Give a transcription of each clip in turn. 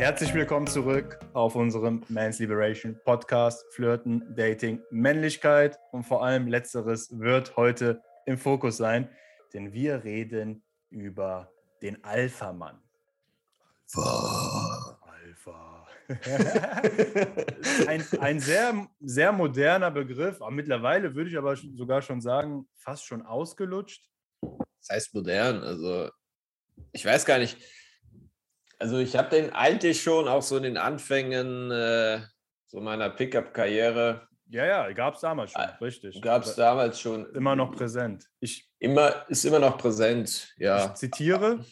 Herzlich willkommen zurück auf unserem Man's Liberation Podcast. Flirten, Dating, Männlichkeit und vor allem letzteres wird heute im Fokus sein, denn wir reden über den Alpha-Mann. Alpha. Alpha. ein, ein sehr, sehr moderner Begriff. Aber mittlerweile würde ich aber sogar schon sagen, fast schon ausgelutscht. Das heißt modern. Also, ich weiß gar nicht. Also, ich habe den eigentlich schon auch so in den Anfängen äh, so meiner Pickup-Karriere. Ja, ja, gab es damals schon, richtig. Gab es damals schon. Immer noch präsent. Ich, immer, ist immer noch präsent, ja. Ich zitiere,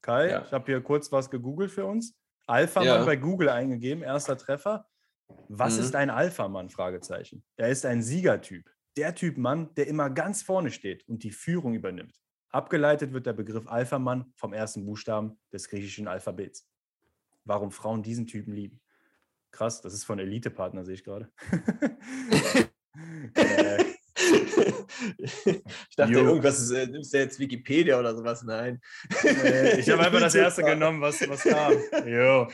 Kai, ja. ich habe hier kurz was gegoogelt für uns. Alpha-Mann ja. bei Google eingegeben, erster Treffer. Was mhm. ist ein Alpha-Mann? Fragezeichen. Er ist ein Siegertyp. Der Typ Mann, der immer ganz vorne steht und die Führung übernimmt. Abgeleitet wird der Begriff Alpha-Mann vom ersten Buchstaben des griechischen Alphabets. Warum Frauen diesen Typen lieben. Krass, das ist von Elite-Partner, sehe ich gerade. äh, ich dachte, jo. irgendwas ist, äh, nimmst du jetzt Wikipedia oder sowas? Nein. Äh, ich habe einfach das erste genommen, was, was kam. Jo.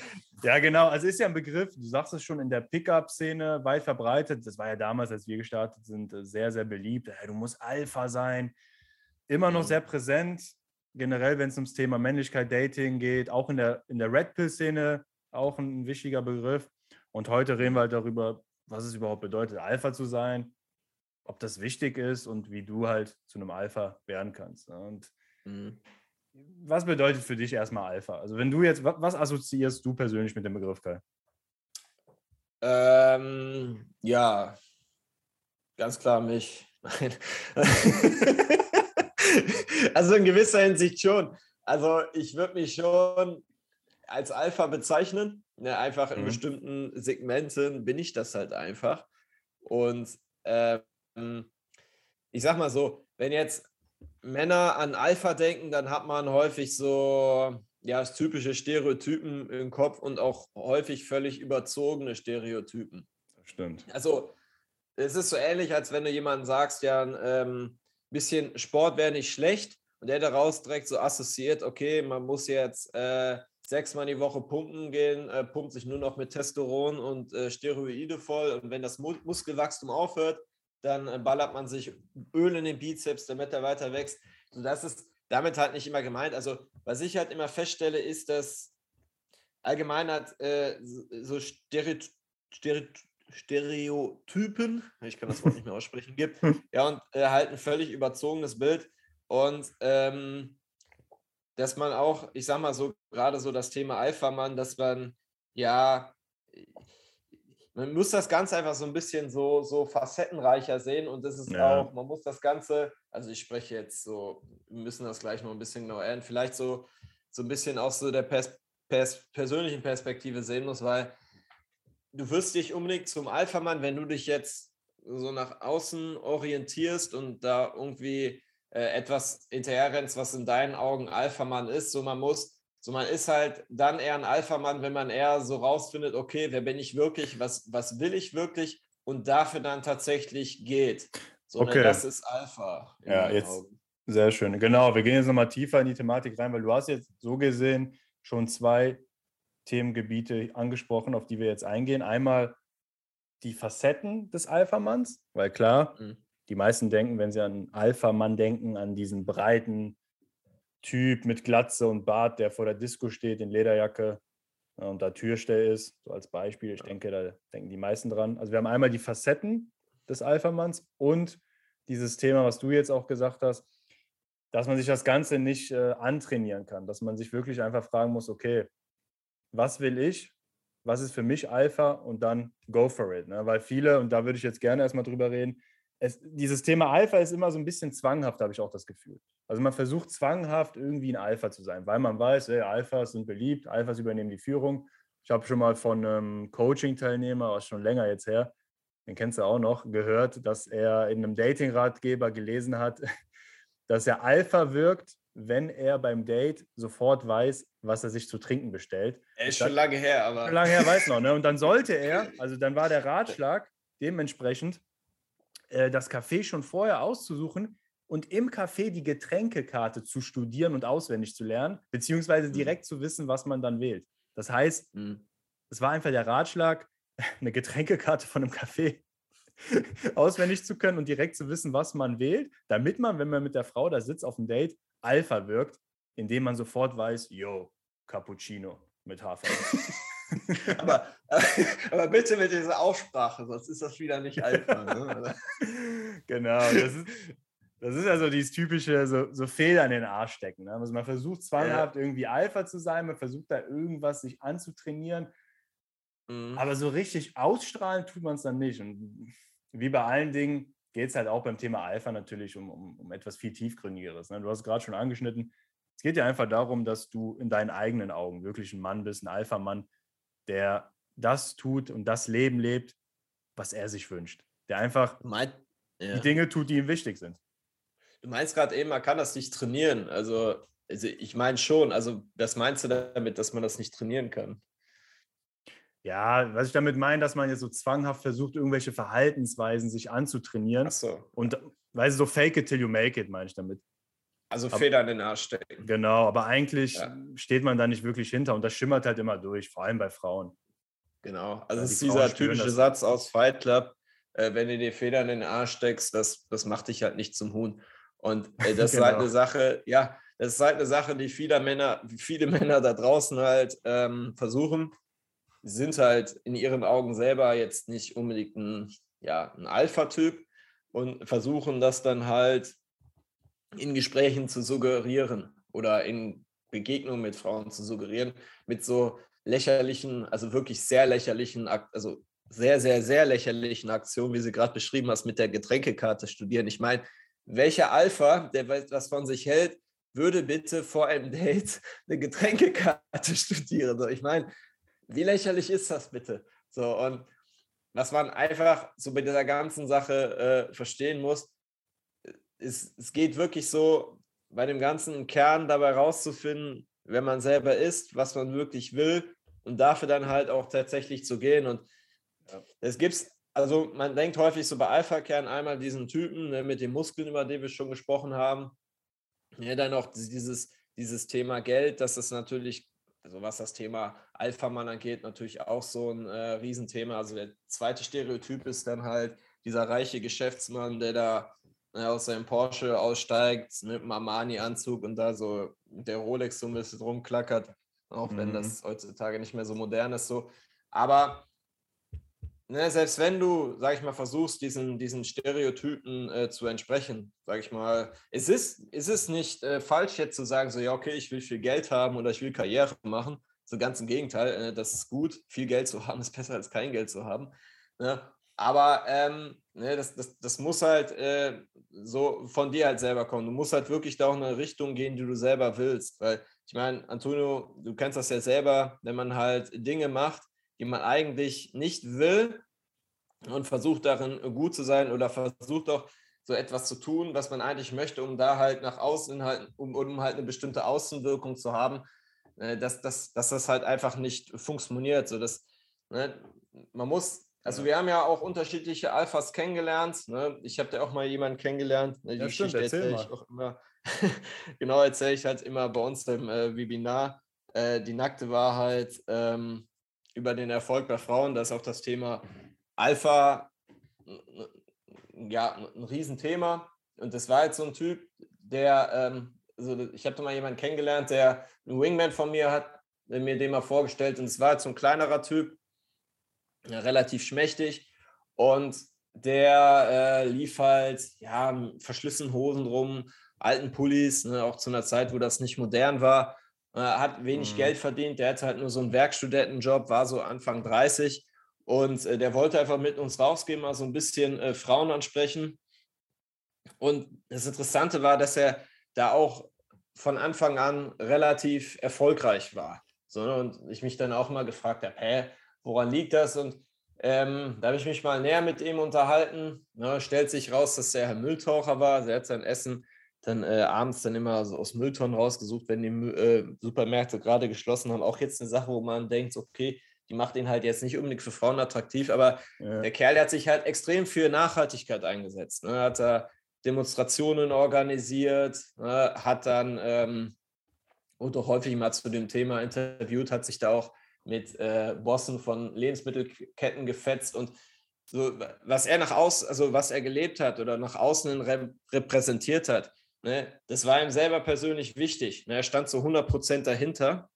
Ja, genau. Also ist ja ein Begriff, du sagst es schon, in der Pickup-Szene weit verbreitet. Das war ja damals, als wir gestartet sind, sehr, sehr beliebt. Du musst Alpha sein. Immer noch mhm. sehr präsent. Generell, wenn es ums Thema Männlichkeit, Dating geht, auch in der, in der Red Pill-Szene auch ein wichtiger Begriff. Und heute reden wir halt darüber, was es überhaupt bedeutet, Alpha zu sein ob das wichtig ist und wie du halt zu einem Alpha werden kannst. Ne? Und mhm. was bedeutet für dich erstmal Alpha? Also wenn du jetzt, was assoziierst du persönlich mit dem Begriff, Kai? Ähm, ja, ganz klar mich. also in gewisser Hinsicht schon. Also ich würde mich schon als Alpha bezeichnen. Ne, einfach in mhm. bestimmten Segmenten bin ich das halt einfach. Und äh, ähm, ich sag mal so, wenn jetzt Männer an Alpha denken, dann hat man häufig so ja, typische Stereotypen im Kopf und auch häufig völlig überzogene Stereotypen. Das stimmt. Also, es ist so ähnlich, als wenn du jemandem sagst, ja, ähm, bisschen Sport wäre nicht schlecht und der daraus direkt so assoziiert, okay, man muss jetzt äh, sechsmal die Woche pumpen gehen, äh, pumpt sich nur noch mit Testosteron und äh, Steroide voll und wenn das Muskelwachstum aufhört, dann äh, ballert man sich Öl in den Bizeps, damit er weiter wächst. So, das ist damit halt nicht immer gemeint. Also, was ich halt immer feststelle, ist, dass allgemein halt so Stereotypen, Stereotypen, ich kann das Wort nicht mehr aussprechen, gibt, ja, und äh, halt ein völlig überzogenes Bild. Und ähm, dass man auch, ich sag mal so, gerade so das Thema Alpha-Mann, dass man ja man muss das Ganze einfach so ein bisschen so, so facettenreicher sehen und das ist ja. auch, man muss das Ganze, also ich spreche jetzt so, wir müssen das gleich noch ein bisschen genau ändern, vielleicht so, so ein bisschen aus so der Pers Pers persönlichen Perspektive sehen muss, weil du wirst dich unbedingt zum Alpha-Mann, wenn du dich jetzt so nach außen orientierst und da irgendwie äh, etwas hinterherrennst, was in deinen Augen Alpha-Mann ist, so man muss so, man ist halt dann eher ein Alpha-Mann, wenn man eher so rausfindet, okay, wer bin ich wirklich, was, was will ich wirklich und dafür dann tatsächlich geht. So, okay. das ist Alpha. Ja, jetzt Augen. sehr schön. Genau, wir gehen jetzt nochmal tiefer in die Thematik rein, weil du hast jetzt so gesehen schon zwei Themengebiete angesprochen, auf die wir jetzt eingehen. Einmal die Facetten des Alpha-Manns, weil klar, mhm. die meisten denken, wenn sie an Alpha-Mann denken, an diesen breiten, Typ mit Glatze und Bart, der vor der Disco steht in Lederjacke äh, und da Türstell ist, so als Beispiel. Ich denke, da denken die meisten dran. Also wir haben einmal die Facetten des Alpha-Manns und dieses Thema, was du jetzt auch gesagt hast, dass man sich das Ganze nicht äh, antrainieren kann, dass man sich wirklich einfach fragen muss, okay, was will ich? Was ist für mich Alpha? Und dann go for it. Ne? Weil viele, und da würde ich jetzt gerne erstmal drüber reden, es, dieses Thema Alpha ist immer so ein bisschen zwanghaft, habe ich auch das Gefühl. Also man versucht zwanghaft irgendwie ein Alpha zu sein, weil man weiß, ey, Alphas sind beliebt, Alphas übernehmen die Führung. Ich habe schon mal von einem Coaching-Teilnehmer, was schon länger jetzt her, den kennst du auch noch, gehört, dass er in einem Dating-Ratgeber gelesen hat, dass er Alpha wirkt, wenn er beim Date sofort weiß, was er sich zu trinken bestellt. Er ist schon lange her, aber. Schon lange her, weiß noch. Ne? Und dann sollte er, also dann war der Ratschlag dementsprechend, äh, das Café schon vorher auszusuchen und im Café die Getränkekarte zu studieren und auswendig zu lernen, beziehungsweise mhm. direkt zu wissen, was man dann wählt. Das heißt, mhm. es war einfach der Ratschlag, eine Getränkekarte von einem Café auswendig zu können und direkt zu wissen, was man wählt, damit man, wenn man mit der Frau da sitzt auf dem Date, Alpha wirkt, indem man sofort weiß, yo, Cappuccino mit Hafer. aber, aber bitte mit dieser Aussprache, sonst ist das wieder nicht Alpha. Ne? genau, das ist, das ist also dieses typische, so, so Fehler in den Arsch stecken. Ne? Also man versucht zwanghaft ja. irgendwie Alpha zu sein, man versucht da irgendwas sich anzutrainieren, mhm. aber so richtig ausstrahlen tut man es dann nicht. Und wie bei allen Dingen geht es halt auch beim Thema Alpha natürlich um, um, um etwas viel tiefgründigeres. Ne? Du hast es gerade schon angeschnitten. Es geht ja einfach darum, dass du in deinen eigenen Augen wirklich ein Mann bist, ein Alpha-Mann, der das tut und das Leben lebt, was er sich wünscht. Der einfach mein, ja. die Dinge tut, die ihm wichtig sind. Du meinst gerade eben, man kann das nicht trainieren. Also, also ich meine schon, also was meinst du damit, dass man das nicht trainieren kann? Ja, was ich damit meine, dass man jetzt so zwanghaft versucht, irgendwelche Verhaltensweisen sich anzutrainieren. Ach so. Und weil so fake it till you make it, meine ich damit. Also Feder in den Arsch stecken. Genau, aber eigentlich ja. steht man da nicht wirklich hinter und das schimmert halt immer durch, vor allem bei Frauen. Genau, also es ist dieser typische Satz aus Fight Club, äh, wenn du dir Feder in den Arsch steckst, das, das macht dich halt nicht zum Huhn. Und äh, das genau. ist halt genau. eine Sache, ja, das ist halt eine Sache, die viele Männer, viele Männer da draußen halt ähm, versuchen. Sind halt in ihren Augen selber jetzt nicht unbedingt ein, ja, ein Alpha-Typ und versuchen das dann halt in Gesprächen zu suggerieren oder in Begegnungen mit Frauen zu suggerieren, mit so lächerlichen, also wirklich sehr lächerlichen, also sehr, sehr, sehr lächerlichen Aktionen, wie sie gerade beschrieben hast, mit der Getränkekarte studieren. Ich meine, welcher Alpha, der was von sich hält, würde bitte vor einem Date eine Getränkekarte studieren? Ich meine, wie lächerlich ist das bitte? So, und was man einfach so bei dieser ganzen Sache äh, verstehen muss, es, es geht wirklich so, bei dem ganzen Kern dabei rauszufinden, wenn man selber ist, was man wirklich will und dafür dann halt auch tatsächlich zu gehen. Und es gibt, also man denkt häufig so bei Alpha-Kern einmal diesen Typen ne, mit den Muskeln, über den wir schon gesprochen haben. Ja, dann auch dieses, dieses Thema Geld, dass das natürlich, also was das Thema Alpha-Mann angeht, natürlich auch so ein äh, Riesenthema. Also der zweite Stereotyp ist dann halt dieser reiche Geschäftsmann, der da ne, aus seinem Porsche aussteigt mit einem Armani-Anzug und da so der Rolex so ein bisschen rumklackert, auch mhm. wenn das heutzutage nicht mehr so modern ist. So. Aber ne, selbst wenn du, sag ich mal, versuchst, diesen, diesen Stereotypen äh, zu entsprechen, sag ich mal, es ist, es nicht äh, falsch jetzt zu sagen, so, ja, okay, ich will viel Geld haben oder ich will Karriere machen. So ganz im Gegenteil, äh, das ist gut. Viel Geld zu haben ist besser als kein Geld zu haben. Ne? Aber ähm, ne, das, das, das muss halt äh, so von dir halt selber kommen. Du musst halt wirklich da auch in eine Richtung gehen, die du selber willst. Weil ich meine, Antonio, du kennst das ja selber, wenn man halt Dinge macht, die man eigentlich nicht will und versucht darin gut zu sein oder versucht auch so etwas zu tun, was man eigentlich möchte, um da halt nach außen halt, um, um halt eine bestimmte Außenwirkung zu haben, äh, dass, dass, dass das halt einfach nicht funktioniert. So dass, ne, man muss also wir haben ja auch unterschiedliche Alphas kennengelernt. Ne? Ich habe da auch mal jemanden kennengelernt. Ne? Die ja, Geschichte erzähle ich auch immer. genau, erzähle ich halt immer bei uns im äh, Webinar. Äh, die nackte Wahrheit ähm, über den Erfolg bei Frauen. Da ist auch das Thema Alpha ja, ein Riesenthema. Und das war jetzt so ein Typ, der, ähm, also ich habe da mal jemanden kennengelernt, der einen Wingman von mir hat, mir den mal vorgestellt. Und es war jetzt so ein kleinerer Typ, relativ schmächtig und der äh, lief halt, ja, verschlissenen Hosen rum, alten Pullis, ne, auch zu einer Zeit, wo das nicht modern war, hat wenig mhm. Geld verdient, der hatte halt nur so einen Werkstudentenjob, war so Anfang 30 und äh, der wollte einfach mit uns rausgehen, mal so ein bisschen äh, Frauen ansprechen. Und das Interessante war, dass er da auch von Anfang an relativ erfolgreich war. So, ne, und ich mich dann auch mal gefragt habe, hä, woran liegt das? Und ähm, da habe ich mich mal näher mit ihm unterhalten. Ne, stellt sich raus, dass er ein Mülltaucher war. Er hat sein Essen dann äh, abends dann immer so aus Mülltonnen rausgesucht, wenn die äh, Supermärkte gerade geschlossen haben. Auch jetzt eine Sache, wo man denkt, okay, die macht ihn halt jetzt nicht unbedingt für Frauen attraktiv, aber ja. der Kerl der hat sich halt extrem für Nachhaltigkeit eingesetzt. Ne? Hat da Demonstrationen organisiert, ne? hat dann ähm, und auch häufig mal zu dem Thema interviewt, hat sich da auch mit äh, Bossen von Lebensmittelketten gefetzt und so, was er nach außen, also was er gelebt hat oder nach außen rep repräsentiert hat, ne, das war ihm selber persönlich wichtig. Ne, er stand zu 100 Prozent dahinter.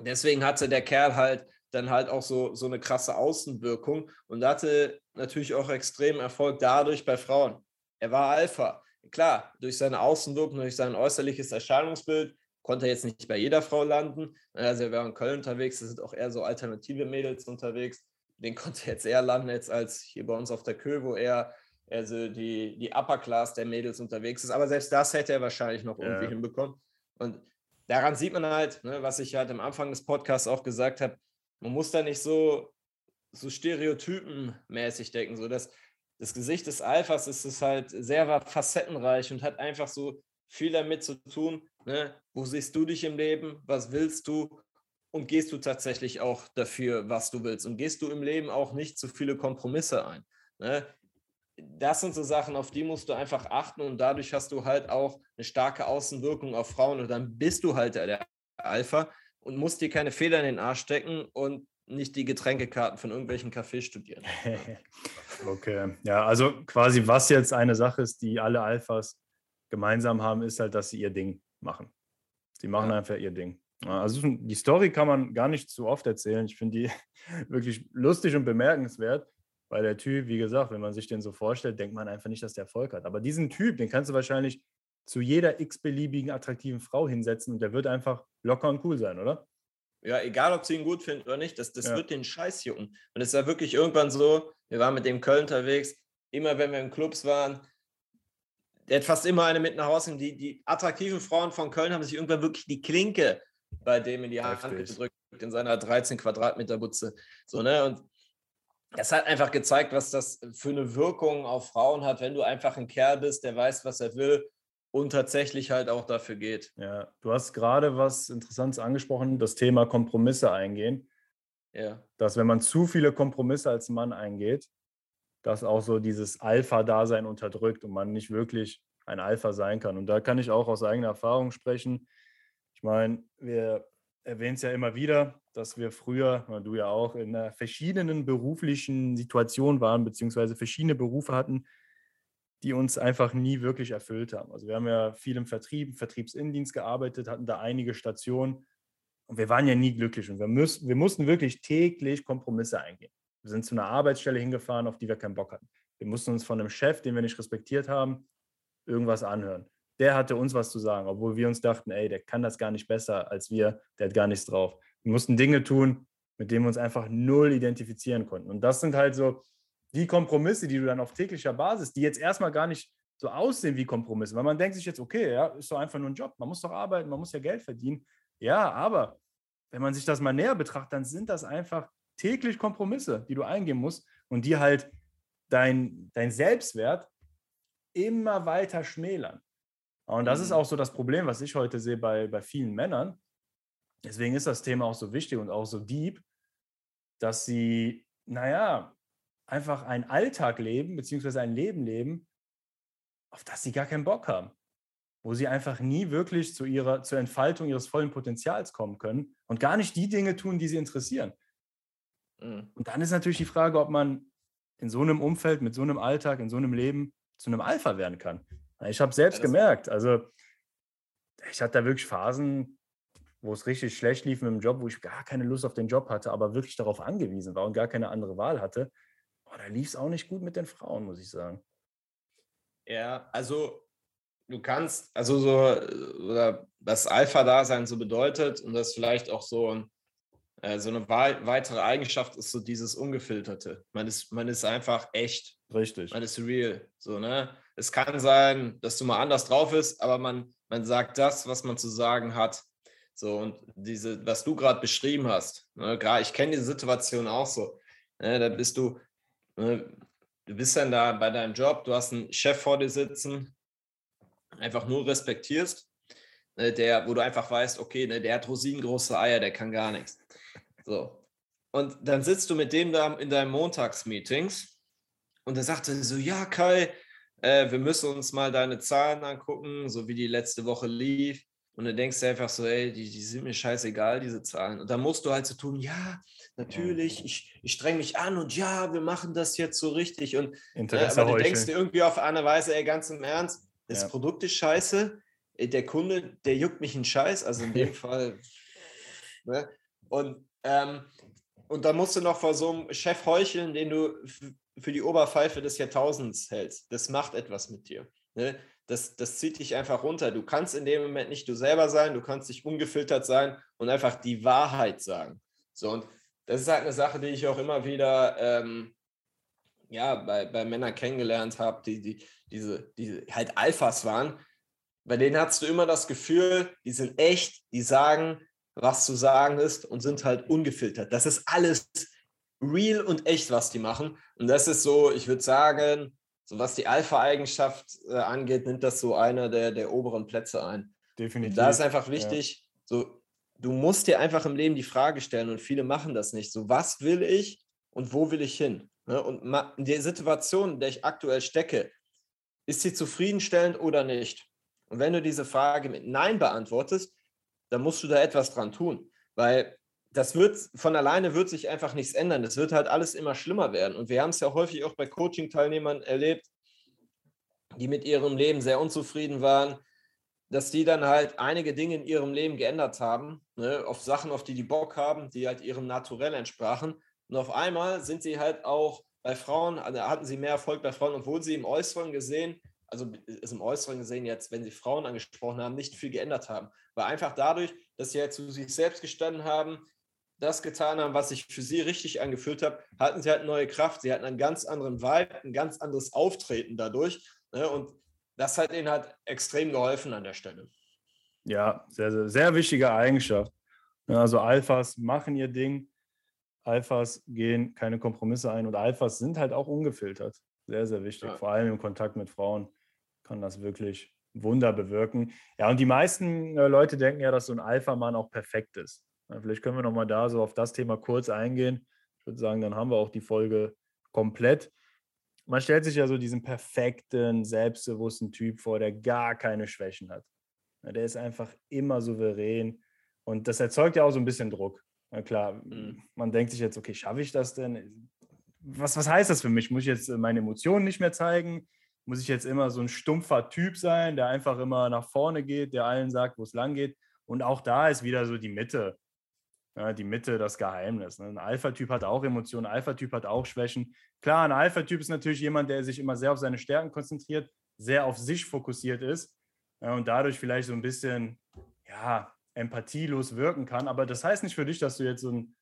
Deswegen hatte der Kerl halt dann halt auch so, so eine krasse Außenwirkung und hatte natürlich auch extrem Erfolg dadurch bei Frauen. Er war Alpha. Klar, durch seine Außenwirkung, durch sein äußerliches Erscheinungsbild konnte er jetzt nicht bei jeder Frau landen. Also er war in Köln unterwegs, da sind auch eher so alternative Mädels unterwegs. Den konnte er jetzt eher landen jetzt als hier bei uns auf der Kö, wo er also die, die Upper Class der Mädels unterwegs ist. Aber selbst das hätte er wahrscheinlich noch irgendwie ja. hinbekommen. Und daran sieht man halt, ne, was ich halt am Anfang des Podcasts auch gesagt habe, man muss da nicht so, so stereotypenmäßig denken. So dass das Gesicht des Alphas ist es halt sehr facettenreich und hat einfach so viel damit zu tun. Ne? Wo siehst du dich im Leben? Was willst du? Und gehst du tatsächlich auch dafür, was du willst? Und gehst du im Leben auch nicht zu viele Kompromisse ein? Ne? Das sind so Sachen, auf die musst du einfach achten und dadurch hast du halt auch eine starke Außenwirkung auf Frauen und dann bist du halt der Alpha und musst dir keine Fehler in den Arsch stecken und nicht die Getränkekarten von irgendwelchen Cafés studieren. okay, ja, also quasi was jetzt eine Sache ist, die alle Alphas gemeinsam haben, ist halt, dass sie ihr Ding machen. Sie machen ja. einfach ihr Ding. Also die Story kann man gar nicht zu oft erzählen. Ich finde die wirklich lustig und bemerkenswert, weil der Typ, wie gesagt, wenn man sich den so vorstellt, denkt man einfach nicht, dass der Erfolg hat. Aber diesen Typ, den kannst du wahrscheinlich zu jeder x-beliebigen attraktiven Frau hinsetzen und der wird einfach locker und cool sein, oder? Ja, egal, ob sie ihn gut finden oder nicht, das, das ja. wird den Scheiß jucken. Und es war wirklich irgendwann so, wir waren mit dem Köln unterwegs, immer wenn wir in Clubs waren, der hat fast immer eine mit nach Hause. Die, die attraktiven Frauen von Köln haben sich irgendwann wirklich die Klinke bei dem in die Hand gedrückt, in seiner 13 Quadratmeter Butze. So, ne? Und das hat einfach gezeigt, was das für eine Wirkung auf Frauen hat, wenn du einfach ein Kerl bist, der weiß, was er will und tatsächlich halt auch dafür geht. Ja, du hast gerade was Interessantes angesprochen, das Thema Kompromisse eingehen. Ja. Dass wenn man zu viele Kompromisse als Mann eingeht, dass auch so dieses Alpha-Dasein unterdrückt und man nicht wirklich ein Alpha sein kann. Und da kann ich auch aus eigener Erfahrung sprechen. Ich meine, wir erwähnen es ja immer wieder, dass wir früher, du ja auch, in verschiedenen beruflichen Situationen waren, beziehungsweise verschiedene Berufe hatten, die uns einfach nie wirklich erfüllt haben. Also wir haben ja viel im Vertrieb, im Vertriebsinnendienst gearbeitet, hatten da einige Stationen und wir waren ja nie glücklich und wir, müssen, wir mussten wirklich täglich Kompromisse eingehen. Wir sind zu einer Arbeitsstelle hingefahren, auf die wir keinen Bock hatten. Wir mussten uns von einem Chef, den wir nicht respektiert haben, irgendwas anhören. Der hatte uns was zu sagen, obwohl wir uns dachten, ey, der kann das gar nicht besser als wir, der hat gar nichts drauf. Wir mussten Dinge tun, mit denen wir uns einfach null identifizieren konnten. Und das sind halt so die Kompromisse, die du dann auf täglicher Basis, die jetzt erstmal gar nicht so aussehen wie Kompromisse, weil man denkt sich jetzt, okay, ja, ist doch einfach nur ein Job, man muss doch arbeiten, man muss ja Geld verdienen. Ja, aber wenn man sich das mal näher betrachtet, dann sind das einfach täglich Kompromisse, die du eingehen musst und die halt dein, dein Selbstwert immer weiter schmälern. Und das ist mhm. auch so das Problem, was ich heute sehe bei, bei vielen Männern. Deswegen ist das Thema auch so wichtig und auch so deep, dass sie, naja, einfach einen Alltag leben, beziehungsweise ein Leben leben, auf das sie gar keinen Bock haben. Wo sie einfach nie wirklich zu ihrer, zur Entfaltung ihres vollen Potenzials kommen können und gar nicht die Dinge tun, die sie interessieren. Mhm. Und dann ist natürlich die Frage, ob man in so einem Umfeld, mit so einem Alltag, in so einem Leben zu einem Alpha werden kann. Ich habe selbst ja, gemerkt, also ich hatte da wirklich Phasen, wo es richtig schlecht lief mit dem Job, wo ich gar keine Lust auf den Job hatte, aber wirklich darauf angewiesen war und gar keine andere Wahl hatte. Oh, da lief es auch nicht gut mit den Frauen, muss ich sagen. Ja, also du kannst, also so, oder das Alpha-Dasein so bedeutet und das vielleicht auch so, äh, so eine weitere Eigenschaft ist so dieses Ungefilterte. Man ist, man ist einfach echt. Richtig. Man ist real. So, ne? Es kann sein, dass du mal anders drauf bist, aber man, man sagt das, was man zu sagen hat. So, und diese, was du gerade beschrieben hast, ne, gerade ich kenne diese Situation auch so. Ne, da bist du, Ne, du bist dann da bei deinem Job, du hast einen Chef vor dir sitzen, einfach nur respektierst, ne, der, wo du einfach weißt, okay, ne, der hat rosinengroße Eier, der kann gar nichts. So. Und dann sitzt du mit dem da in deinen Montagsmeetings und er sagte so, ja, Kai, äh, wir müssen uns mal deine Zahlen angucken, so wie die letzte Woche lief. und dann denkst du einfach so, ey, die, die sind mir scheißegal, diese Zahlen. Und dann musst du halt so tun, ja, natürlich, ich, ich streng mich an und ja, wir machen das jetzt so richtig. Und Interesse ja, aber du denkst dir irgendwie auf eine Weise, ey, ganz im Ernst, das ja. Produkt ist scheiße, der Kunde, der juckt mich einen Scheiß, also in dem Fall. Ne? Und, ähm, und dann musst du noch vor so einem Chef heucheln, den du für die Oberpfeife des Jahrtausends hältst. Das macht etwas mit dir. Ne? das, das zieht dich einfach runter. Du kannst in dem Moment nicht du selber sein, du kannst nicht ungefiltert sein und einfach die Wahrheit sagen. So, und das ist halt eine Sache, die ich auch immer wieder ähm, ja, bei, bei Männern kennengelernt habe, die, die diese, die halt Alphas waren. Bei denen hast du immer das Gefühl, die sind echt, die sagen, was zu sagen ist und sind halt ungefiltert. Das ist alles real und echt, was die machen. Und das ist so, ich würde sagen, so was die Alpha-Eigenschaft äh, angeht, nimmt das so einer der, der oberen Plätze ein. Definitiv. Da ist einfach wichtig, ja. so, du musst dir einfach im Leben die Frage stellen und viele machen das nicht. So, was will ich und wo will ich hin? Ne? Und in der Situation, in der ich aktuell stecke, ist sie zufriedenstellend oder nicht? Und wenn du diese Frage mit Nein beantwortest, dann musst du da etwas dran tun. Weil das wird von alleine wird sich einfach nichts ändern. Das wird halt alles immer schlimmer werden. Und wir haben es ja häufig auch bei Coaching-Teilnehmern erlebt, die mit ihrem Leben sehr unzufrieden waren, dass die dann halt einige Dinge in ihrem Leben geändert haben, ne, auf Sachen, auf die die Bock haben, die halt ihrem Naturell entsprachen. Und auf einmal sind sie halt auch bei Frauen, also hatten sie mehr Erfolg bei Frauen, obwohl sie im Äußeren gesehen, also ist im Äußeren gesehen jetzt, wenn sie Frauen angesprochen haben, nicht viel geändert haben. Weil einfach dadurch, dass sie halt zu sich selbst gestanden haben, das getan haben, was sich für sie richtig angefühlt hat, hatten sie halt neue Kraft. Sie hatten einen ganz anderen Vibe, ein ganz anderes Auftreten dadurch. Ne? Und das hat ihnen halt extrem geholfen an der Stelle. Ja, sehr, sehr, sehr wichtige Eigenschaft. Also Alphas machen ihr Ding, Alphas gehen keine Kompromisse ein und Alphas sind halt auch ungefiltert. Sehr, sehr wichtig. Ja. Vor allem im Kontakt mit Frauen kann das wirklich Wunder bewirken. Ja, und die meisten äh, Leute denken ja, dass so ein Alpha-Mann auch perfekt ist. Vielleicht können wir nochmal da so auf das Thema kurz eingehen. Ich würde sagen, dann haben wir auch die Folge komplett. Man stellt sich ja so diesen perfekten, selbstbewussten Typ vor, der gar keine Schwächen hat. Der ist einfach immer souverän und das erzeugt ja auch so ein bisschen Druck. Na klar, mhm. man denkt sich jetzt, okay, schaffe ich das denn? Was, was heißt das für mich? Muss ich jetzt meine Emotionen nicht mehr zeigen? Muss ich jetzt immer so ein stumpfer Typ sein, der einfach immer nach vorne geht, der allen sagt, wo es lang geht? Und auch da ist wieder so die Mitte. Ja, die Mitte, das Geheimnis. Ne? Ein Alpha-Typ hat auch Emotionen, ein Alpha-Typ hat auch Schwächen. Klar, ein Alpha-Typ ist natürlich jemand, der sich immer sehr auf seine Stärken konzentriert, sehr auf sich fokussiert ist ja, und dadurch vielleicht so ein bisschen ja, empathielos wirken kann. Aber das heißt nicht für dich, dass du jetzt so ein,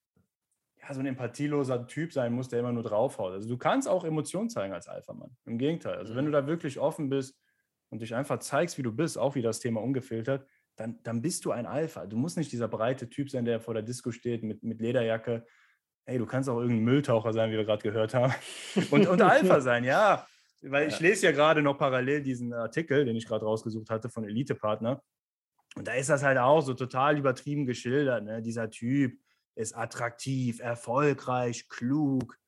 ja, so ein empathieloser Typ sein musst, der immer nur draufhaut. Also du kannst auch Emotionen zeigen als Alpha-Mann. Im Gegenteil. Also wenn du mhm. da wirklich offen bist und dich einfach zeigst, wie du bist, auch wie das Thema ungefiltert, dann, dann bist du ein Alpha. Du musst nicht dieser breite Typ sein, der vor der Disco steht mit, mit Lederjacke. Hey, du kannst auch irgendein Mülltaucher sein, wie wir gerade gehört haben. Und, und Alpha sein, ja. Weil ich lese ja gerade noch parallel diesen Artikel, den ich gerade rausgesucht hatte von Elite Partner. Und da ist das halt auch so total übertrieben geschildert. Ne? Dieser Typ ist attraktiv, erfolgreich, klug.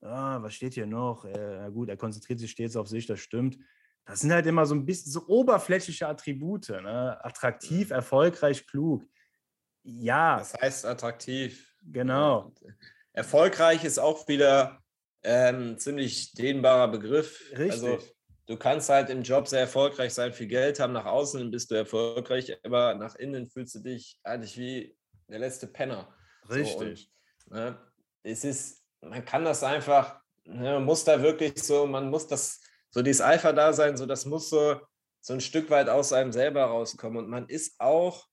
Ah, was steht hier noch? Äh, gut, er konzentriert sich stets auf sich, das stimmt. Das sind halt immer so ein bisschen so oberflächliche Attribute. Ne? Attraktiv, mhm. erfolgreich, klug. Ja. Das heißt attraktiv. Genau. Äh, erfolgreich ist auch wieder ein ähm, ziemlich dehnbarer Begriff. Richtig. Also, du kannst halt im Job sehr erfolgreich sein, viel Geld haben, nach außen bist du erfolgreich, aber nach innen fühlst du dich eigentlich wie der letzte Penner. Richtig. So, und, ne, es ist, man kann das einfach, ne, man muss da wirklich so, man muss das so dieses Alpha-Dasein, so das muss so, so ein Stück weit aus einem selber rauskommen. Und man ist auch,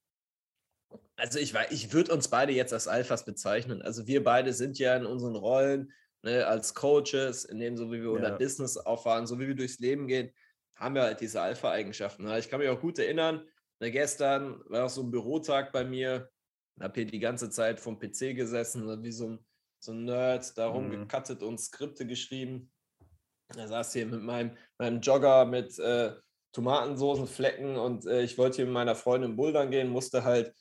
also ich, ich würde uns beide jetzt als Alphas bezeichnen. Also wir beide sind ja in unseren Rollen ne, als Coaches, in dem so wie wir ja. unser Business auffahren, so wie wir durchs Leben gehen, haben wir halt diese Alpha-Eigenschaften. Ich kann mich auch gut erinnern, ne, gestern war auch so ein Bürotag bei mir, habe hier die ganze Zeit vom PC gesessen, wie so ein, so ein Nerd, da rumgekattet mhm. und Skripte geschrieben. Er saß hier mit meinem, meinem Jogger mit äh, Tomatensoßenflecken und äh, ich wollte hier mit meiner Freundin bouldern gehen, musste halt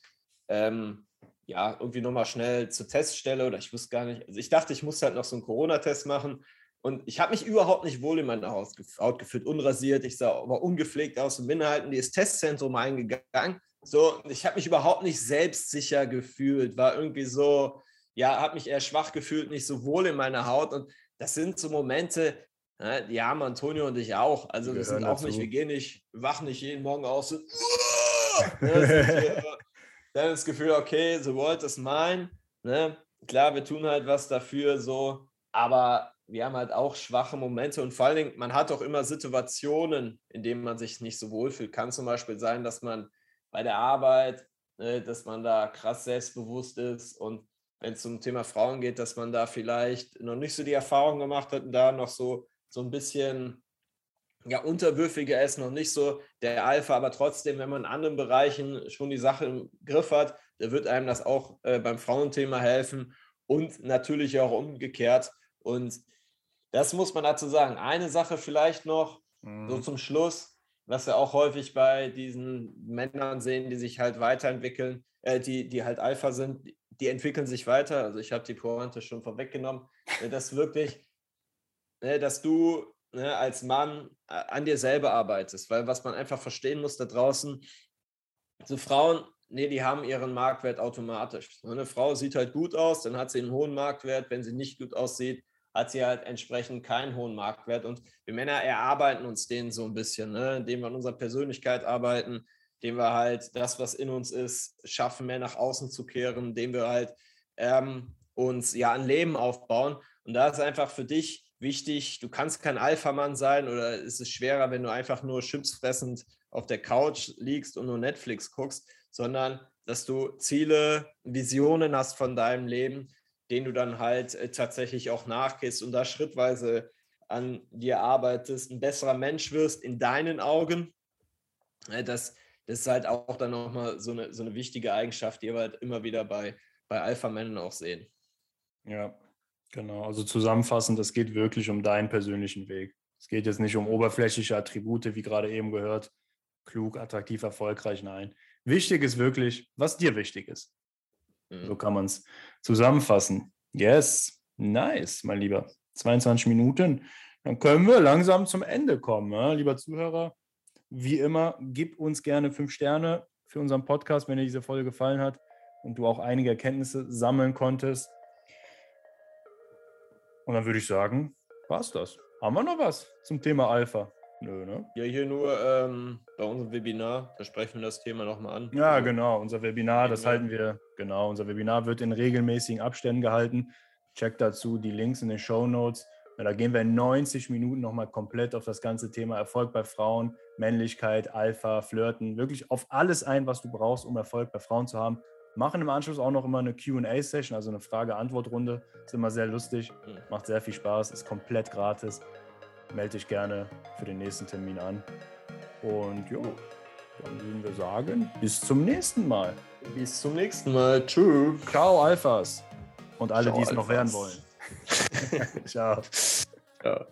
ähm, ja irgendwie nochmal schnell zur Teststelle oder ich wusste gar nicht. Also ich dachte, ich musste halt noch so einen Corona-Test machen und ich habe mich überhaupt nicht wohl in meiner Haut gefühlt, unrasiert. Ich sah aber ungepflegt aus und bin halt in dieses Testzentrum eingegangen so, ich habe mich überhaupt nicht selbstsicher gefühlt, war irgendwie so, ja, habe mich eher schwach gefühlt, nicht so wohl in meiner Haut. Und das sind so Momente, ne, die haben Antonio und ich auch. Also wir sind auch dazu. nicht, wir gehen nicht, wachen nicht jeden Morgen aus. So, ne, dann das Gefühl, okay, The World is mine. Ne? Klar, wir tun halt was dafür, so, aber wir haben halt auch schwache Momente und vor allen Dingen, man hat auch immer Situationen, in denen man sich nicht so wohlfühlt. Kann zum Beispiel sein, dass man bei der Arbeit, ne, dass man da krass selbstbewusst ist und wenn es zum Thema Frauen geht, dass man da vielleicht noch nicht so die Erfahrung gemacht hat und da noch so, so ein bisschen ja, unterwürfiger ist, noch nicht so der Alpha, aber trotzdem, wenn man in anderen Bereichen schon die Sache im Griff hat, da wird einem das auch äh, beim Frauenthema helfen und natürlich auch umgekehrt. Und das muss man dazu sagen. Eine Sache vielleicht noch, mhm. so zum Schluss, was wir auch häufig bei diesen Männern sehen, die sich halt weiterentwickeln, äh, die, die halt Alpha sind, die entwickeln sich weiter. Also ich habe die Pointe schon vorweggenommen, äh, dass wirklich, äh, dass du ne, als Mann äh, an dir selber arbeitest, weil was man einfach verstehen muss da draußen, so Frauen, nee, die haben ihren Marktwert automatisch. Eine Frau sieht halt gut aus, dann hat sie einen hohen Marktwert. Wenn sie nicht gut aussieht, hat sie halt entsprechend keinen hohen Marktwert. Und wir Männer erarbeiten uns den so ein bisschen, ne? indem wir an unserer Persönlichkeit arbeiten, indem wir halt das, was in uns ist, schaffen, mehr nach außen zu kehren, indem wir halt ähm, uns ja ein Leben aufbauen. Und da ist einfach für dich wichtig, du kannst kein Alpha-Mann sein oder ist es schwerer, wenn du einfach nur chipsfressend auf der Couch liegst und nur Netflix guckst, sondern dass du Ziele, Visionen hast von deinem Leben, denen du dann halt äh, tatsächlich auch nachgehst und da schrittweise an dir arbeitest, ein besserer Mensch wirst in deinen Augen. Äh, das, das ist halt auch dann nochmal so eine, so eine wichtige Eigenschaft, die wir halt immer wieder bei, bei Alpha-Männern auch sehen. Ja, Genau, also zusammenfassend, es geht wirklich um deinen persönlichen Weg. Es geht jetzt nicht um oberflächliche Attribute, wie gerade eben gehört, klug, attraktiv, erfolgreich, nein. Wichtig ist wirklich, was dir wichtig ist. Mhm. So kann man es zusammenfassen. Yes, nice, mein Lieber. 22 Minuten. Dann können wir langsam zum Ende kommen, ja? lieber Zuhörer. Wie immer, gib uns gerne fünf Sterne für unseren Podcast, wenn dir diese Folge gefallen hat und du auch einige Erkenntnisse sammeln konntest. Und dann würde ich sagen, war's das. Haben wir noch was zum Thema Alpha? Nö, ne? Ja, hier nur ähm, bei unserem Webinar, da sprechen wir das Thema nochmal an. Ja, genau. Unser Webinar, das halten wir, genau, unser Webinar wird in regelmäßigen Abständen gehalten. Check dazu die Links in den Show Notes. Da gehen wir in 90 Minuten nochmal komplett auf das ganze Thema Erfolg bei Frauen, Männlichkeit, Alpha, Flirten, wirklich auf alles ein, was du brauchst, um Erfolg bei Frauen zu haben machen im Anschluss auch noch immer eine QA-Session, also eine Frage-Antwort-Runde. Ist immer sehr lustig, mhm. macht sehr viel Spaß, ist komplett gratis. Melde dich gerne für den nächsten Termin an. Und ja, dann würden wir sagen, bis zum nächsten Mal. Bis zum nächsten Mal. Tschüss. Ciao, Alphas. Und alle, die es noch werden wollen. Ciao. Ciao.